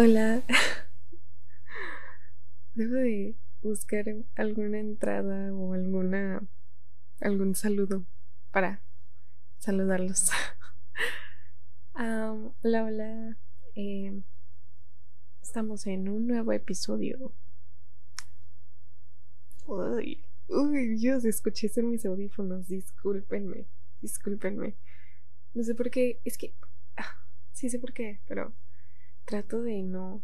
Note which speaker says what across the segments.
Speaker 1: Hola. Debo de buscar alguna entrada o alguna algún saludo para saludarlos. hola, hola. Em, estamos en un nuevo episodio. Uy, uy, Dios, escuché eso mis audífonos. Discúlpenme, discúlpenme. No sé por qué, es que. Ah, sí sé por qué, pero trato de no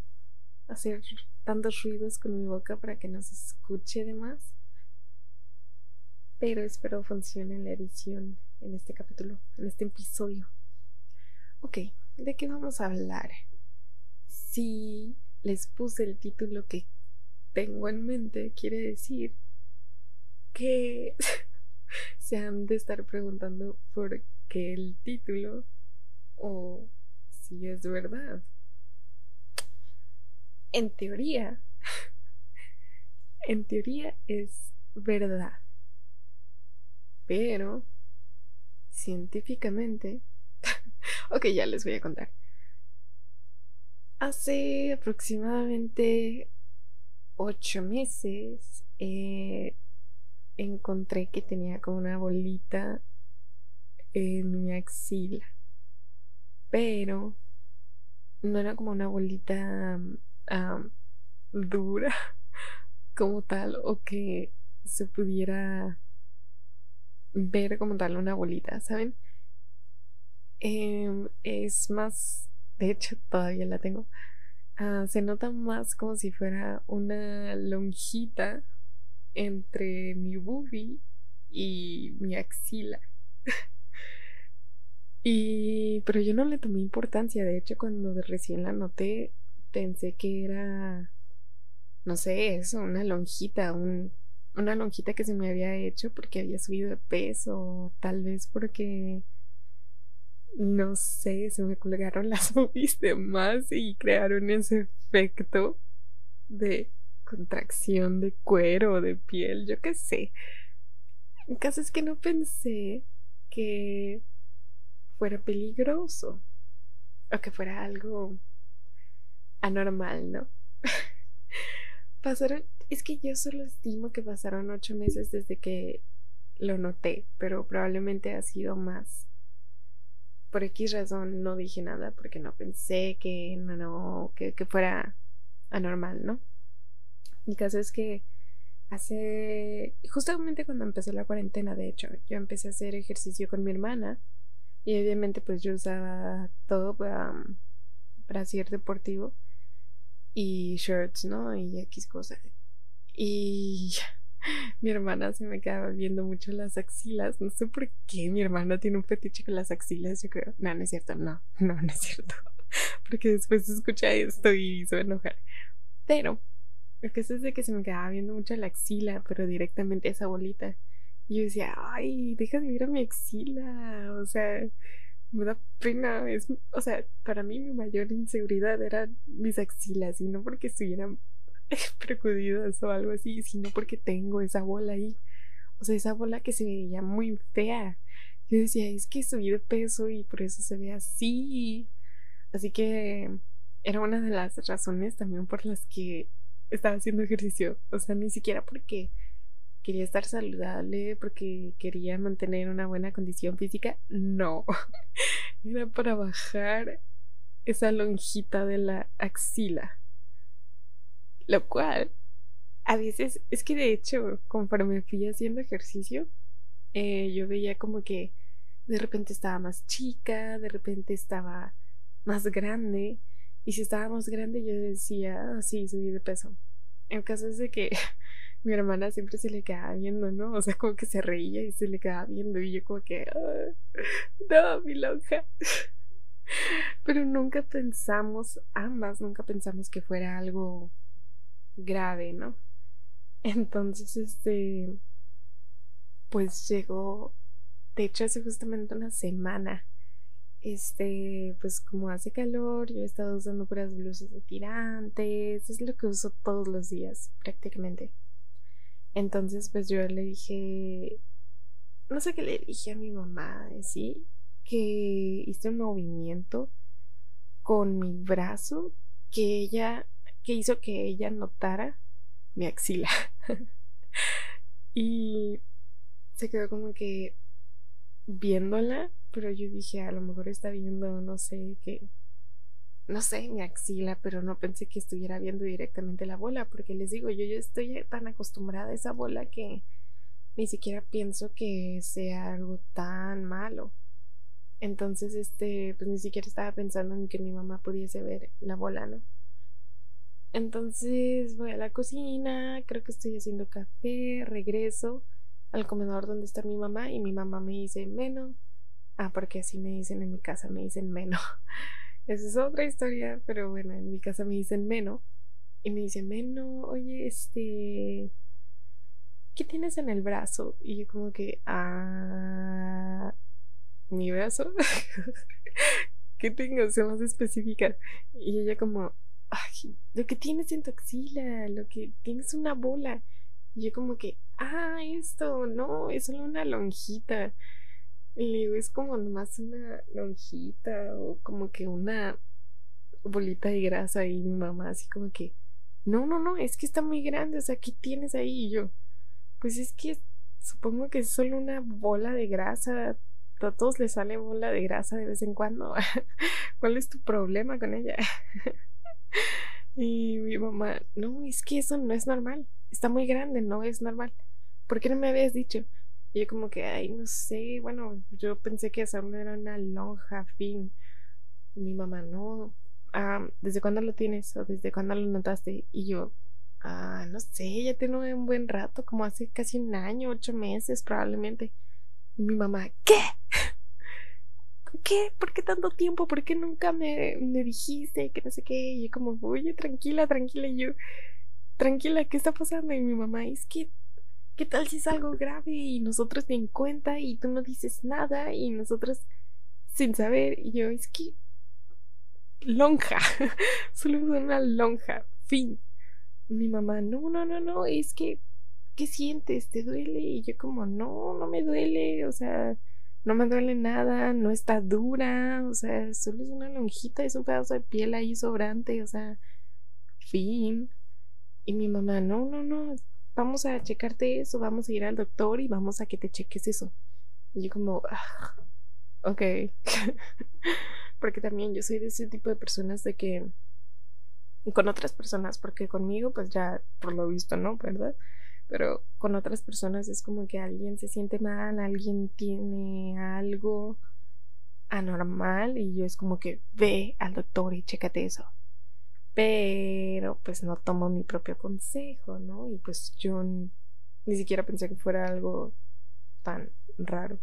Speaker 1: hacer tantos ruidos con mi boca para que no se escuche de más. Pero espero funcione la edición en este capítulo, en este episodio. Ok, ¿de qué vamos a hablar? Si les puse el título que tengo en mente, quiere decir que se han de estar preguntando por qué el título o si es verdad en teoría, en teoría es verdad. Pero, científicamente, ok, ya les voy a contar. Hace aproximadamente ocho meses eh, encontré que tenía como una bolita en mi axila. Pero no era como una bolita dura como tal o que se pudiera ver como tal una bolita, ¿saben? Em, es más, de hecho todavía la tengo, ah, se nota más como si fuera una lonjita entre mi boobie y mi axila. y pero yo no le tomé importancia, de hecho cuando recién la noté pensé que era, no sé, eso, una lonjita, un, una lonjita que se me había hecho porque había subido de peso, tal vez porque, no sé, se me colgaron las boobies de más y crearon ese efecto de contracción de cuero de piel, yo qué sé. El caso es que no pensé que fuera peligroso o que fuera algo anormal, ¿no? pasaron, es que yo solo estimo que pasaron ocho meses desde que lo noté, pero probablemente ha sido más. Por X razón no dije nada porque no pensé que no, que, que fuera anormal, ¿no? Mi caso es que hace justamente cuando empezó la cuarentena, de hecho, yo empecé a hacer ejercicio con mi hermana y obviamente pues yo usaba todo para, para ser deportivo y shirts, ¿no? Y X cosas. Y mi hermana se me quedaba viendo mucho las axilas. No sé por qué mi hermana tiene un fetiche con las axilas, yo creo. No, no es cierto, no, no, no es cierto. Porque después escucha esto y se va a enojar. Pero, lo que es de que se me quedaba viendo mucho la axila, pero directamente esa bolita. Y yo decía, ay, deja de ver a mi axila. O sea, me da pena. Es, o sea, para mí mi mayor inseguridad eran mis axilas y no porque estuvieran precudidas o algo así, sino porque tengo esa bola ahí. O sea, esa bola que se veía muy fea. Yo decía, es que subí de peso y por eso se ve así. Así que era una de las razones también por las que estaba haciendo ejercicio. O sea, ni siquiera porque quería estar saludable porque quería mantener una buena condición física. No, era para bajar esa lonjita de la axila. Lo cual, a veces, es que de hecho, conforme fui haciendo ejercicio, eh, yo veía como que de repente estaba más chica, de repente estaba más grande. Y si estaba más grande, yo decía, ah, sí, subí de peso. En caso es de que mi hermana siempre se le quedaba viendo, ¿no? O sea, como que se reía y se le quedaba viendo y yo como que, no, mi lonja. Pero nunca pensamos, ambas nunca pensamos que fuera algo grave, ¿no? Entonces, este, pues llegó, de hecho hace justamente una semana, este, pues como hace calor, yo he estado usando puras blusas de tirantes, es lo que uso todos los días prácticamente. Entonces, pues yo le dije, no sé qué le dije a mi mamá, sí, que hice un movimiento con mi brazo que ella, que hizo que ella notara mi axila. y se quedó como que viéndola, pero yo dije, a lo mejor está viendo, no sé, qué no sé, mi axila, pero no pensé que estuviera viendo directamente la bola, porque les digo, yo, yo estoy tan acostumbrada a esa bola que ni siquiera pienso que sea algo tan malo. Entonces, este, pues ni siquiera estaba pensando en que mi mamá pudiese ver la bola, ¿no? Entonces voy a la cocina, creo que estoy haciendo café, regreso al comedor donde está mi mamá y mi mamá me dice, Meno. Ah, porque así me dicen en mi casa, me dicen Meno. Esa es otra historia, pero bueno, en mi casa me dicen Meno. Y me dicen, Meno, oye, este, ¿qué tienes en el brazo? Y yo como que, ah, mi brazo. ¿Qué tengo? Sea más específica. Y ella como, ay, lo que tienes en tu axila, lo que tienes una bola. Y yo como que, ah, esto, no, es solo una lonjita. Y le digo, es como nomás una lonjita o como que una bolita de grasa y mi mamá así como que, no, no, no, es que está muy grande, o sea, ¿qué tienes ahí? Y yo, pues es que supongo que es solo una bola de grasa, a todos les sale bola de grasa de vez en cuando. ¿Cuál es tu problema con ella? y mi mamá, no, es que eso no es normal, está muy grande, no es normal. ¿Por qué no me habías dicho? Y yo como que, ay, no sé, bueno, yo pensé que esa era una lonja fin. mi mamá, no, ah, ¿desde cuándo lo tienes? ¿O desde cuándo lo notaste? Y yo, ah, no sé, ya tiene un buen rato, como hace casi un año, ocho meses probablemente. Y mi mamá, ¿qué? ¿Qué? ¿Por qué tanto tiempo? ¿Por qué nunca me, me dijiste? Que no sé qué. Y yo como, oye, tranquila, tranquila. Y yo, tranquila, ¿qué está pasando? Y mi mamá, es que ¿Qué tal si es algo grave y nosotros ni en cuenta y tú no dices nada y nosotros sin saber? Y yo, es que lonja, solo es una lonja, fin. Mi mamá, no, no, no, no, es que, ¿qué sientes? ¿Te duele? Y yo como, no, no me duele, o sea, no me duele nada, no está dura, o sea, solo es una lonjita, es un pedazo de piel ahí sobrante, o sea, fin. Y mi mamá, no, no, no, vamos a checarte eso, vamos a ir al doctor y vamos a que te cheques eso. Y yo como, ah, ok. porque también yo soy de ese tipo de personas de que con otras personas, porque conmigo pues ya por lo visto, ¿no? ¿Verdad? Pero con otras personas es como que alguien se siente mal, alguien tiene algo anormal y yo es como que ve al doctor y chécate eso pero pues no tomo mi propio consejo, ¿no? Y pues yo ni siquiera pensé que fuera algo tan raro.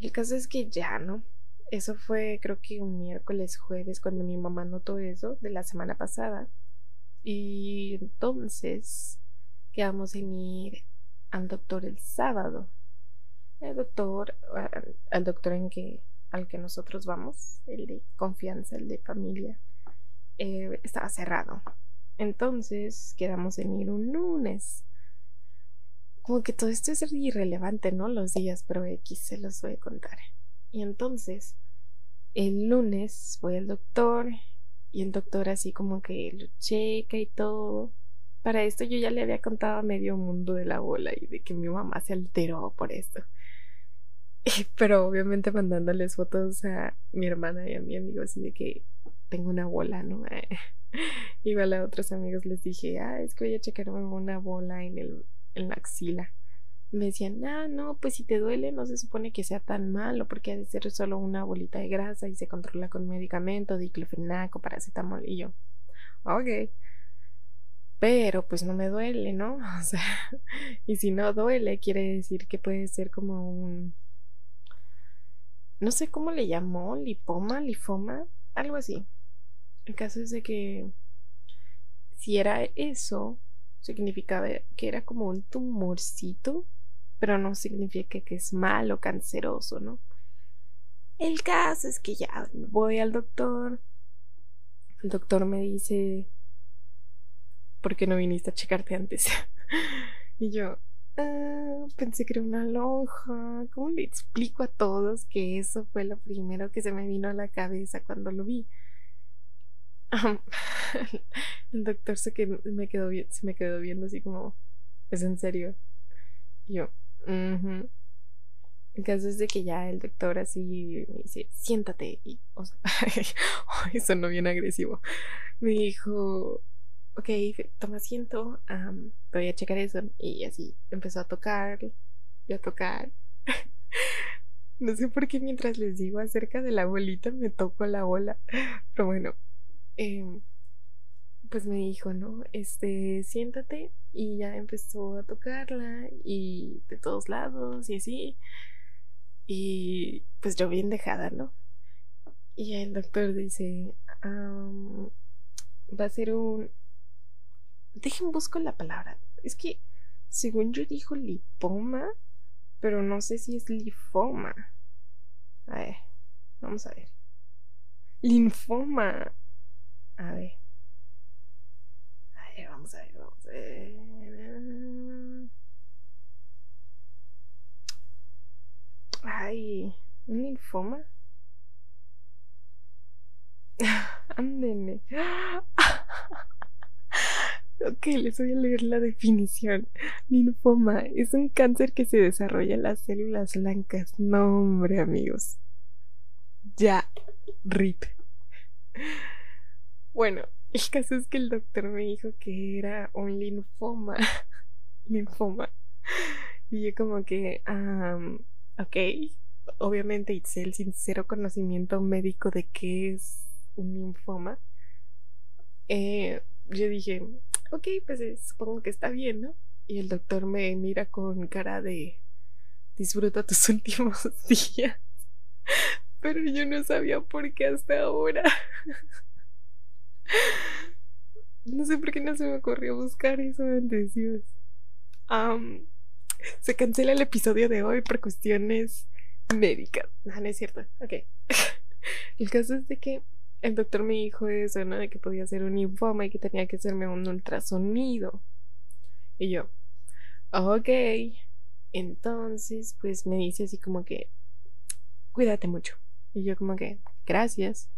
Speaker 1: El caso es que ya, ¿no? Eso fue creo que un miércoles, jueves, cuando mi mamá notó eso de la semana pasada. Y entonces quedamos en ir al doctor el sábado. El doctor, al doctor en que, al que nosotros vamos, el de confianza, el de familia eh, estaba cerrado. Entonces quedamos en ir un lunes. Como que todo esto es irrelevante, ¿no? Los días, pero X se los voy a contar. Y entonces, el lunes voy al doctor y el doctor así como que lo checa y todo. Para esto yo ya le había contado a medio mundo de la bola y de que mi mamá se alteró por esto. Pero obviamente mandándoles fotos a mi hermana y a mi amigo así de que tengo una bola, ¿no? Igual a otros amigos les dije, ah, es que voy a checarme una bola en, el, en la axila. me decían, ah, no, pues si te duele no se supone que sea tan malo porque ha de ser solo una bolita de grasa y se controla con medicamento, diclofenaco, paracetamol y yo, ok. Pero pues no me duele, ¿no? O sea, y si no duele quiere decir que puede ser como un... No sé cómo le llamó, lipoma, lifoma, algo así. El caso es de que si era eso, significaba que era como un tumorcito, pero no significa que es malo, canceroso, ¿no? El caso es que ya voy al doctor. El doctor me dice, ¿por qué no viniste a checarte antes? y yo, ah, pensé que era una lonja. ¿Cómo le explico a todos que eso fue lo primero que se me vino a la cabeza cuando lo vi? el doctor se, que me quedó, se me quedó viendo así como, ¿es en serio? Y yo, mhm. El caso es de que ya el doctor así me dice, siéntate. Y, o sea, eso no bien agresivo. Me dijo, ok, toma asiento, voy a checar eso. Y así empezó a tocar y a tocar. no sé por qué mientras les digo acerca de la bolita me toco la bola. Pero bueno, em, pues me dijo, ¿no? Este, siéntate. Y ya empezó a tocarla y de todos lados y así. Y pues yo bien dejada, ¿no? Y el doctor dice, va a ser un... Dejen busco la palabra. Es que, según yo dijo lipoma, pero no sé si es linfoma. A ver, vamos a ver. Linfoma. A ver. A ver, vamos a ver, vamos a ver. Ay, un linfoma. Ándeme. ok, les voy a leer la definición. Linfoma es un cáncer que se desarrolla en las células blancas. No, hombre, amigos. Ya, rip. Bueno, el caso es que el doctor me dijo que era un linfoma. linfoma. Y yo como que, Ok, obviamente hice el sincero conocimiento médico de qué es un linfoma. Eh, yo dije, ok, pues eh, supongo que está bien, ¿no? Y el doctor me mira con cara de disfruta tus últimos días. Pero yo no sabía por qué hasta ahora. No sé por qué no se me ocurrió buscar eso antes. Se cancela el episodio de hoy por cuestiones médicas. No, no es cierto. Ok. El caso es de que el doctor me dijo eso, ¿no? De que podía ser un linfoma y que tenía que hacerme un ultrasonido. Y yo, ok. Entonces, pues me dice así como que, cuídate mucho. Y yo como que, gracias.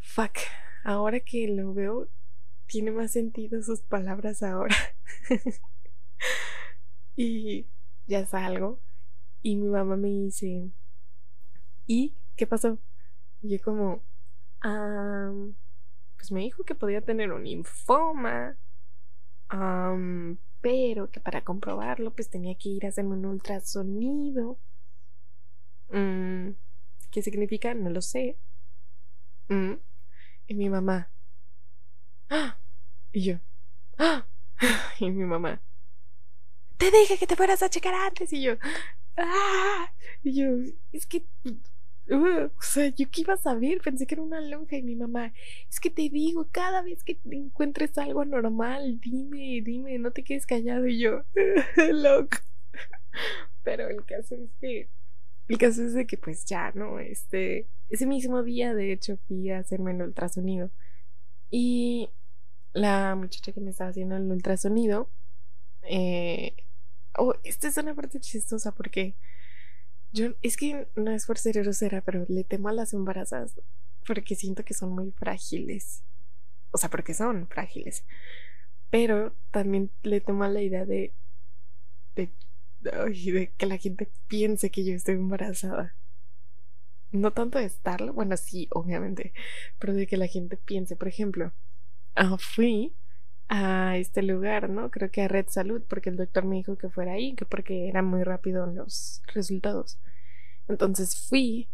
Speaker 1: Fuck. Ahora que lo veo, tiene más sentido sus palabras ahora. Y ya salgo. Y mi mamá me dice, ¿y qué pasó? Y yo como, pues me dijo que podía tener un linfoma, pero que para comprobarlo pues tenía que ir a hacerme un ultrasonido. Mm, ¿Qué significa? No lo sé. Y mi mamá. ¡Ah! Y yo. ¡Ah! Y mi mamá te dije que te fueras a checar antes. Y yo, ¡ah! Y yo, es que, uh, o sea, yo qué iba a saber, pensé que era una lonja. Y mi mamá, es que te digo, cada vez que encuentres algo anormal, dime, dime, no te quedes callado. Y yo, loco. Pero el caso es que, el caso es de que, pues ya, ¿no? Este, ese mismo día, de hecho, fui a hacerme el ultrasonido. Y la muchacha que me estaba haciendo el ultrasonido, eh, oh, esta es una parte chistosa porque yo, es que no es por ser grosera, pero le temo a las embarazadas porque siento que son muy frágiles. O sea, porque son frágiles. Pero también le temo a la idea de, de, de que la gente piense que yo estoy embarazada. No tanto de estarlo, bueno, sí, obviamente, pero de que la gente piense, por ejemplo, ah, fui a este lugar, ¿no? Creo que a Red Salud, porque el doctor me dijo que fuera ahí, que porque era muy rápido los resultados. Entonces fui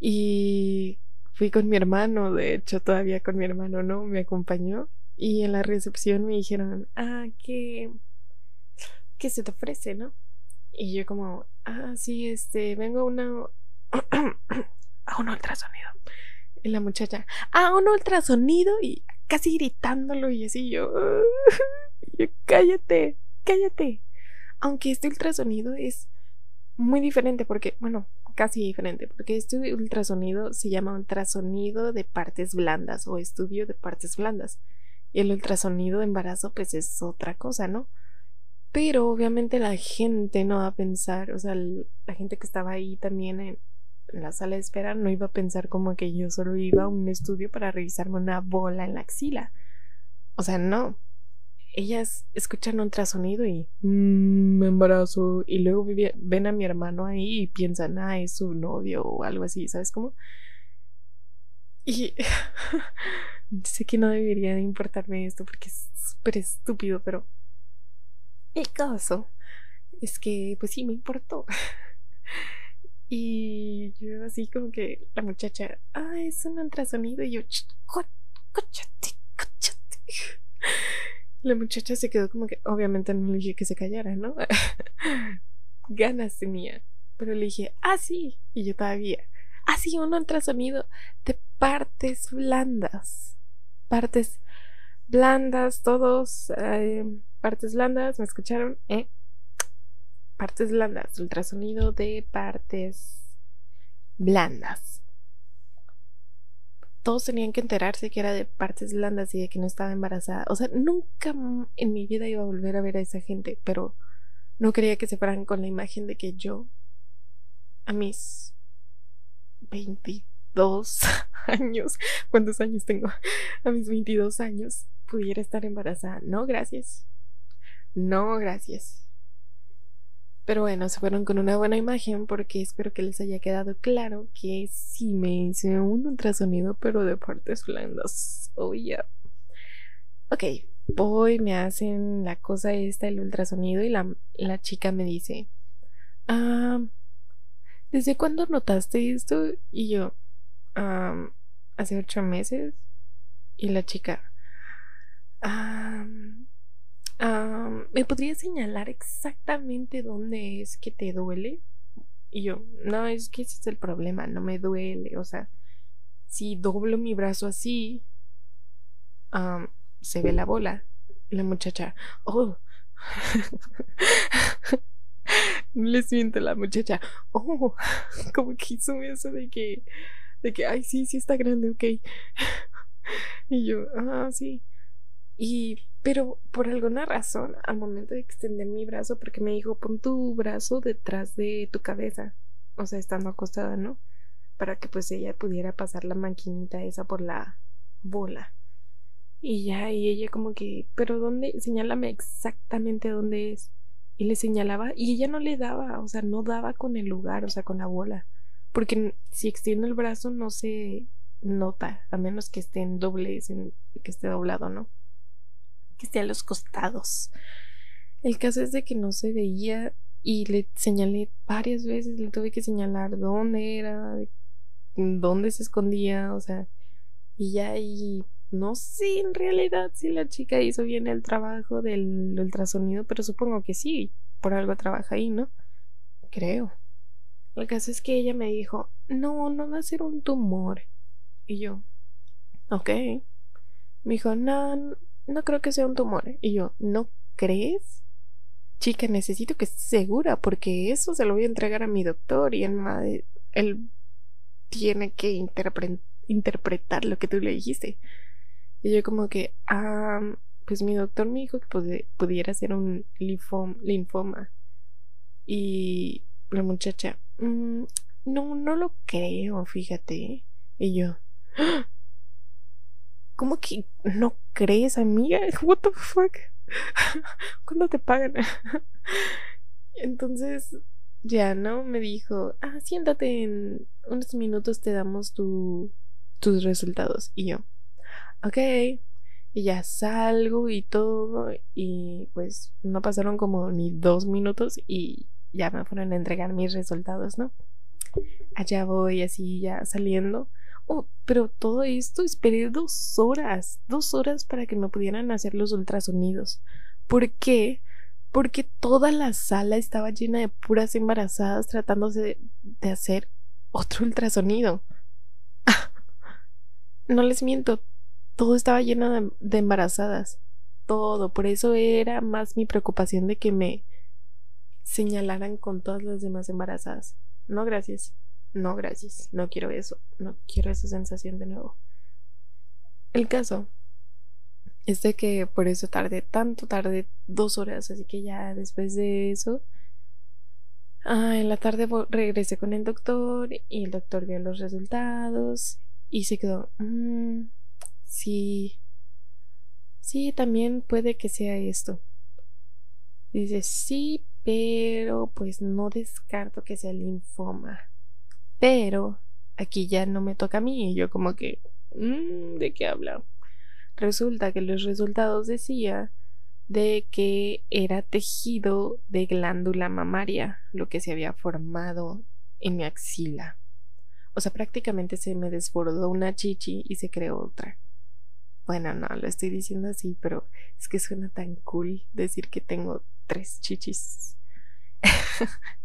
Speaker 1: y fui con mi hermano, de hecho todavía con mi hermano, ¿no? Me acompañó y en la recepción me dijeron, ah, ¿qué, qué se te ofrece, no? Y yo como, ah, sí, este, vengo a una... a un ultrasonido. Y la muchacha, ah, un ultrasonido y casi gritándolo y así yo, yo, cállate, cállate. Aunque este ultrasonido es muy diferente porque, bueno, casi diferente, porque este ultrasonido se llama ultrasonido de partes blandas o estudio de partes blandas. Y el ultrasonido de embarazo pues es otra cosa, ¿no? Pero obviamente la gente no va a pensar, o sea, la gente que estaba ahí también en, la sala de espera, no iba a pensar como que yo solo iba a un estudio para revisarme una bola en la axila. O sea, no. Ellas escuchan un trasonido y mmm, me embarazo. Y luego ven a mi hermano ahí y piensan, ah, es su novio o algo así, ¿sabes cómo? Y sé que no debería importarme esto porque es súper estúpido, pero caso es que, pues sí, me importó. Y yo así como que la muchacha, ah, es un ultrasonido. Y yo, cóchate, cóchate. La muchacha se quedó como que, obviamente no le dije que se callara, ¿no? Ganas tenía. Pero le dije, ah, sí. Y yo todavía, ah, sí, un ultrasonido de partes blandas. Partes blandas, todos, eh, partes blandas, ¿me escucharon? ¿Eh? partes blandas, ultrasonido de partes blandas. Todos tenían que enterarse que era de partes blandas y de que no estaba embarazada. O sea, nunca en mi vida iba a volver a ver a esa gente, pero no quería que se fueran con la imagen de que yo, a mis 22 años, ¿cuántos años tengo? A mis 22 años pudiera estar embarazada. No, gracias. No, gracias. Pero bueno, se fueron con una buena imagen porque espero que les haya quedado claro que sí me hice un ultrasonido, pero de partes blandas. Oh, yeah. Ok, voy, me hacen la cosa esta, el ultrasonido, y la, la chica me dice, ah, ¿desde cuándo notaste esto? Y yo, ah, hace ocho meses. Y la chica, ah, ¿me podrías señalar exactamente dónde es que te duele? Y yo, no, es que ese es el problema, no me duele. O sea, si doblo mi brazo así, se ve la bola. La muchacha, oh. no le siento la muchacha, oh, como que hizo eso de que, de que, ay, sí, sí está grande, ok. y yo, ah, sí. Y, pero por alguna razón, al momento de extender mi brazo, porque me dijo, pon tu brazo detrás de tu cabeza, o sea, estando acostada, ¿no? Para que pues ella pudiera pasar la maquinita esa por la bola. Y ya, y ella como que, pero ¿dónde? Señálame exactamente dónde es. Y le señalaba, y ella no le daba, o sea, no daba con el lugar, o sea, con la bola. Porque si extiendo el brazo no se nota, a menos que esté en doble, que esté doblado, ¿no? Que esté a los costados. El caso es de que no se veía y le señalé varias veces, le tuve que señalar dónde era, dónde se escondía, o sea, y ya y no sé en realidad si la chica hizo bien el trabajo del ultrasonido, pero supongo que sí, por algo trabaja ahí, ¿no? Creo. El caso es que ella me dijo, no, no va a ser un tumor. Y yo, ok. Me dijo, no, no creo que sea un tumor. Y yo, ¿no crees? Chica, necesito que estés segura porque eso se lo voy a entregar a mi doctor y él, él tiene que interpretar lo que tú le dijiste. Y yo como que, ah, pues mi doctor me dijo que pudiera ser un linfoma. Y la muchacha, mm, no, no lo creo, fíjate. Y yo, ¡Ah! ¿Cómo que no crees, amiga? What the fuck? ¿Cuándo te pagan? Entonces, ya, ¿no? Me dijo, ah, siéntate en unos minutos, te damos tu, tus resultados. Y yo, ok. Y ya salgo y todo. Y pues no pasaron como ni dos minutos y ya me fueron a entregar mis resultados, ¿no? Allá voy así ya saliendo. Oh, pero todo esto esperé dos horas, dos horas para que me pudieran hacer los ultrasonidos. ¿Por qué? Porque toda la sala estaba llena de puras embarazadas tratándose de, hacer otro ultrasonido. no les miento, todo estaba lleno de, de embarazadas. Todo. Por eso era más mi preocupación de que me señalaran con todas las demás embarazadas. No, gracias. No, gracias. No quiero eso. No quiero esa sensación de nuevo. El caso es de que por eso tardé tanto, tardé dos horas, así que ya después de eso Ah, en la tarde regresé con el doctor y el doctor vio los resultados y se quedó, mm, sí, sí, también puede que sea esto. Dice, sí, pero pues no descarto que sea linfoma. Pero aquí ya no me toca a mí. Y yo como que, mm, ¿de qué habla? Resulta que los resultados decía de que era tejido de glándula mamaria lo que se había formado en mi axila. O sea, prácticamente se me desbordó una chichi y se creó otra. Bueno, no, lo estoy diciendo así, pero es que suena tan cool decir que tengo tres chichis.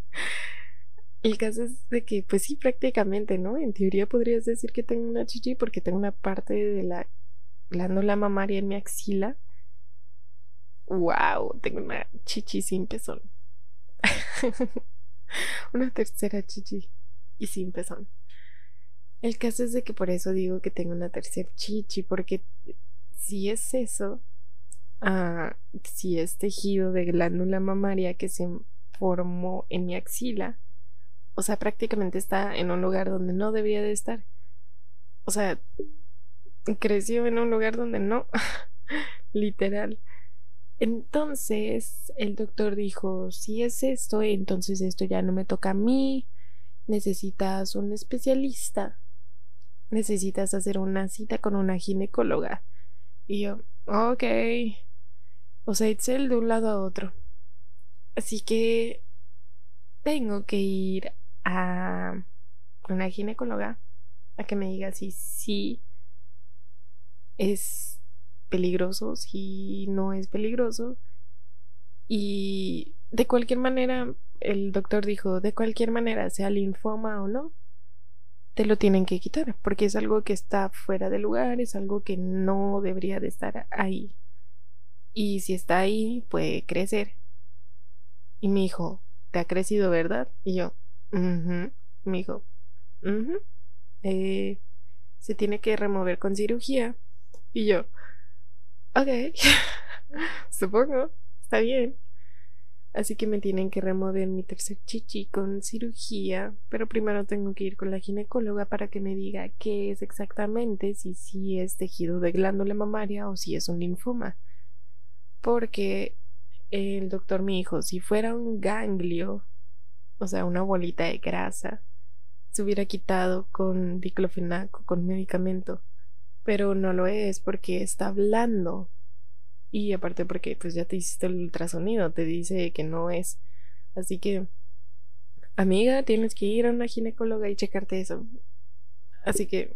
Speaker 1: El caso es de que, pues sí, prácticamente, ¿no? En teoría podrías decir que tengo una chichi porque tengo una parte de la glándula mamaria en mi axila Wow, tengo una chichi sin pezón. una tercera chichi y sin pezón. El caso es de que por eso digo que tengo una tercera chichi, porque si es eso, ah, si es tejido de glándula mamaria que se formó en mi axila, o sea, prácticamente está en un lugar donde no debía de estar. O sea, creció en un lugar donde no, literal. Entonces el doctor dijo, si es esto, entonces esto ya no me toca a mí, necesitas un especialista, necesitas hacer una cita con una ginecóloga. Y yo, ok, o sea, Itzel de un lado a otro. Así que tengo que ir a una ginecóloga a que me diga si sí es peligroso, si no es peligroso. Y de cualquier manera, el doctor dijo, de cualquier manera, sea linfoma o no, te lo tienen que quitar, porque es algo que está fuera de lugar, es algo que no debería de estar ahí. Y si está ahí, puede crecer. Y me dijo, ¿te ha crecido, verdad? Y yo, me dijo, eh, se tiene que remover con cirugía. Y yo, ok, supongo, está bien. Así que me tienen que remover mi tercer chichi con cirugía, pero primero tengo que ir con la ginecóloga para que me diga qué es exactamente, si sí es tejido de glándula mamaria o si es un linfoma. Porque el doctor me dijo, si fuera un ganglio, o sea, una bolita de grasa, se hubiera quitado con diclofenaco, con medicamento pero no lo es porque está hablando. Y aparte porque pues ya te hiciste el ultrasonido, te dice que no es. Así que, amiga, tienes que ir a una ginecóloga y checarte eso. Así que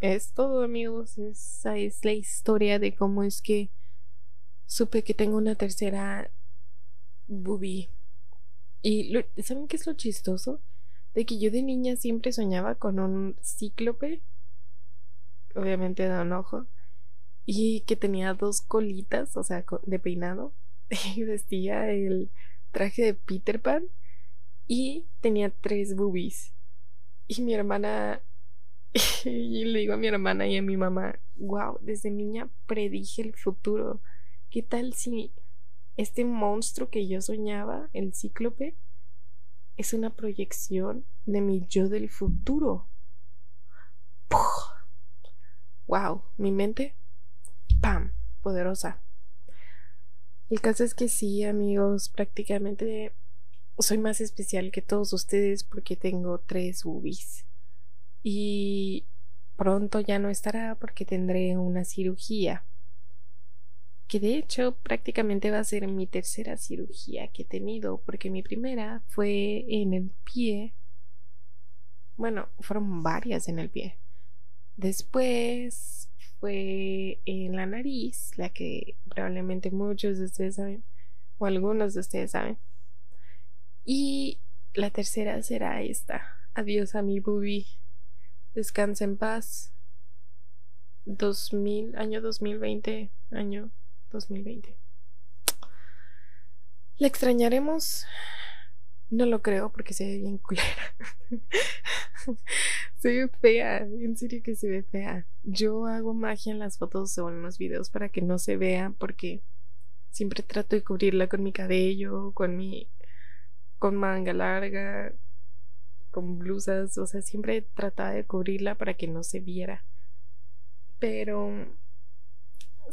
Speaker 1: es todo, amigos. Esa es la historia de cómo es que supe que tengo una tercera boobie. Y ¿saben qué es lo chistoso? De que yo de niña siempre soñaba con un cíclope obviamente de un ojo, y que tenía dos colitas, o sea, de peinado, y vestía el traje de Peter Pan y tenía tres boobies. Y mi hermana, y le digo a mi hermana y a mi mamá, wow, desde niña predije el futuro. ¿Qué tal si este monstruo que yo soñaba, el cíclope, es una proyección de mi yo del futuro? wow, mi mente, ¡pam!, poderosa. El caso es que sí, amigos, prácticamente soy más especial que todos ustedes porque tengo tres boobies. Y pronto ya no estará porque tendré una cirugía. Que de hecho prácticamente va a ser mi tercera cirugía que he tenido porque mi primera fue en el pie. Bueno, fueron varias en el pie. Después fue en la nariz, la que probablemente muchos de ustedes saben, o algunos de ustedes saben. Y la tercera será esta. Adiós a mi boobie. Descansa en paz. 2000, año 2020, año 2020. ¿La extrañaremos? No lo creo porque se ve bien culera. se ve fea, en serio que se ve fea. Yo hago magia en las fotos o en los videos para que no se vea porque siempre trato de cubrirla con mi cabello, con mi con manga larga, con blusas, o sea, siempre trataba de cubrirla para que no se viera. Pero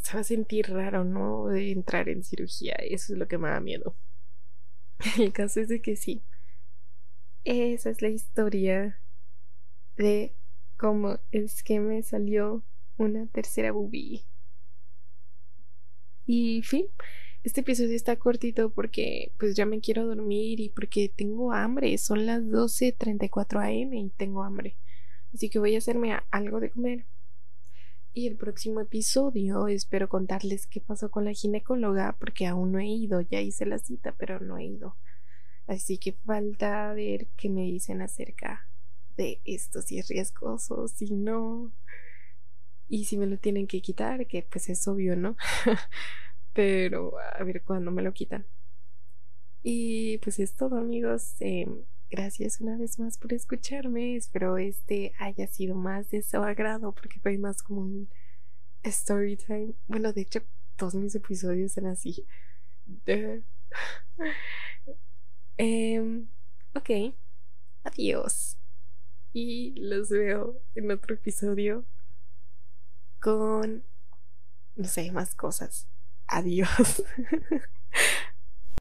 Speaker 1: se va a sentir raro, ¿no? De entrar en cirugía, eso es lo que me da miedo. El caso es de que sí. Esa es la historia de cómo es que me salió una tercera boobie. Y fin, este episodio está cortito porque pues ya me quiero dormir y porque tengo hambre. Son las 12.34 am y tengo hambre. Así que voy a hacerme algo de comer. Y el próximo episodio espero contarles qué pasó con la ginecóloga porque aún no he ido. Ya hice la cita, pero no he ido. Así que falta ver qué me dicen acerca de esto, si es riesgoso, si no. Y si me lo tienen que quitar, que pues es obvio, ¿no? pero a ver cuándo me lo quitan. Y pues es todo amigos. Em, gracias una vez más por escucharme. Espero este haya sido más de su agrado porque fue más como un story time. Bueno, de hecho, todos mis episodios son así. Em, ok, adiós. Y los veo en otro episodio con, no sé, más cosas. Adiós.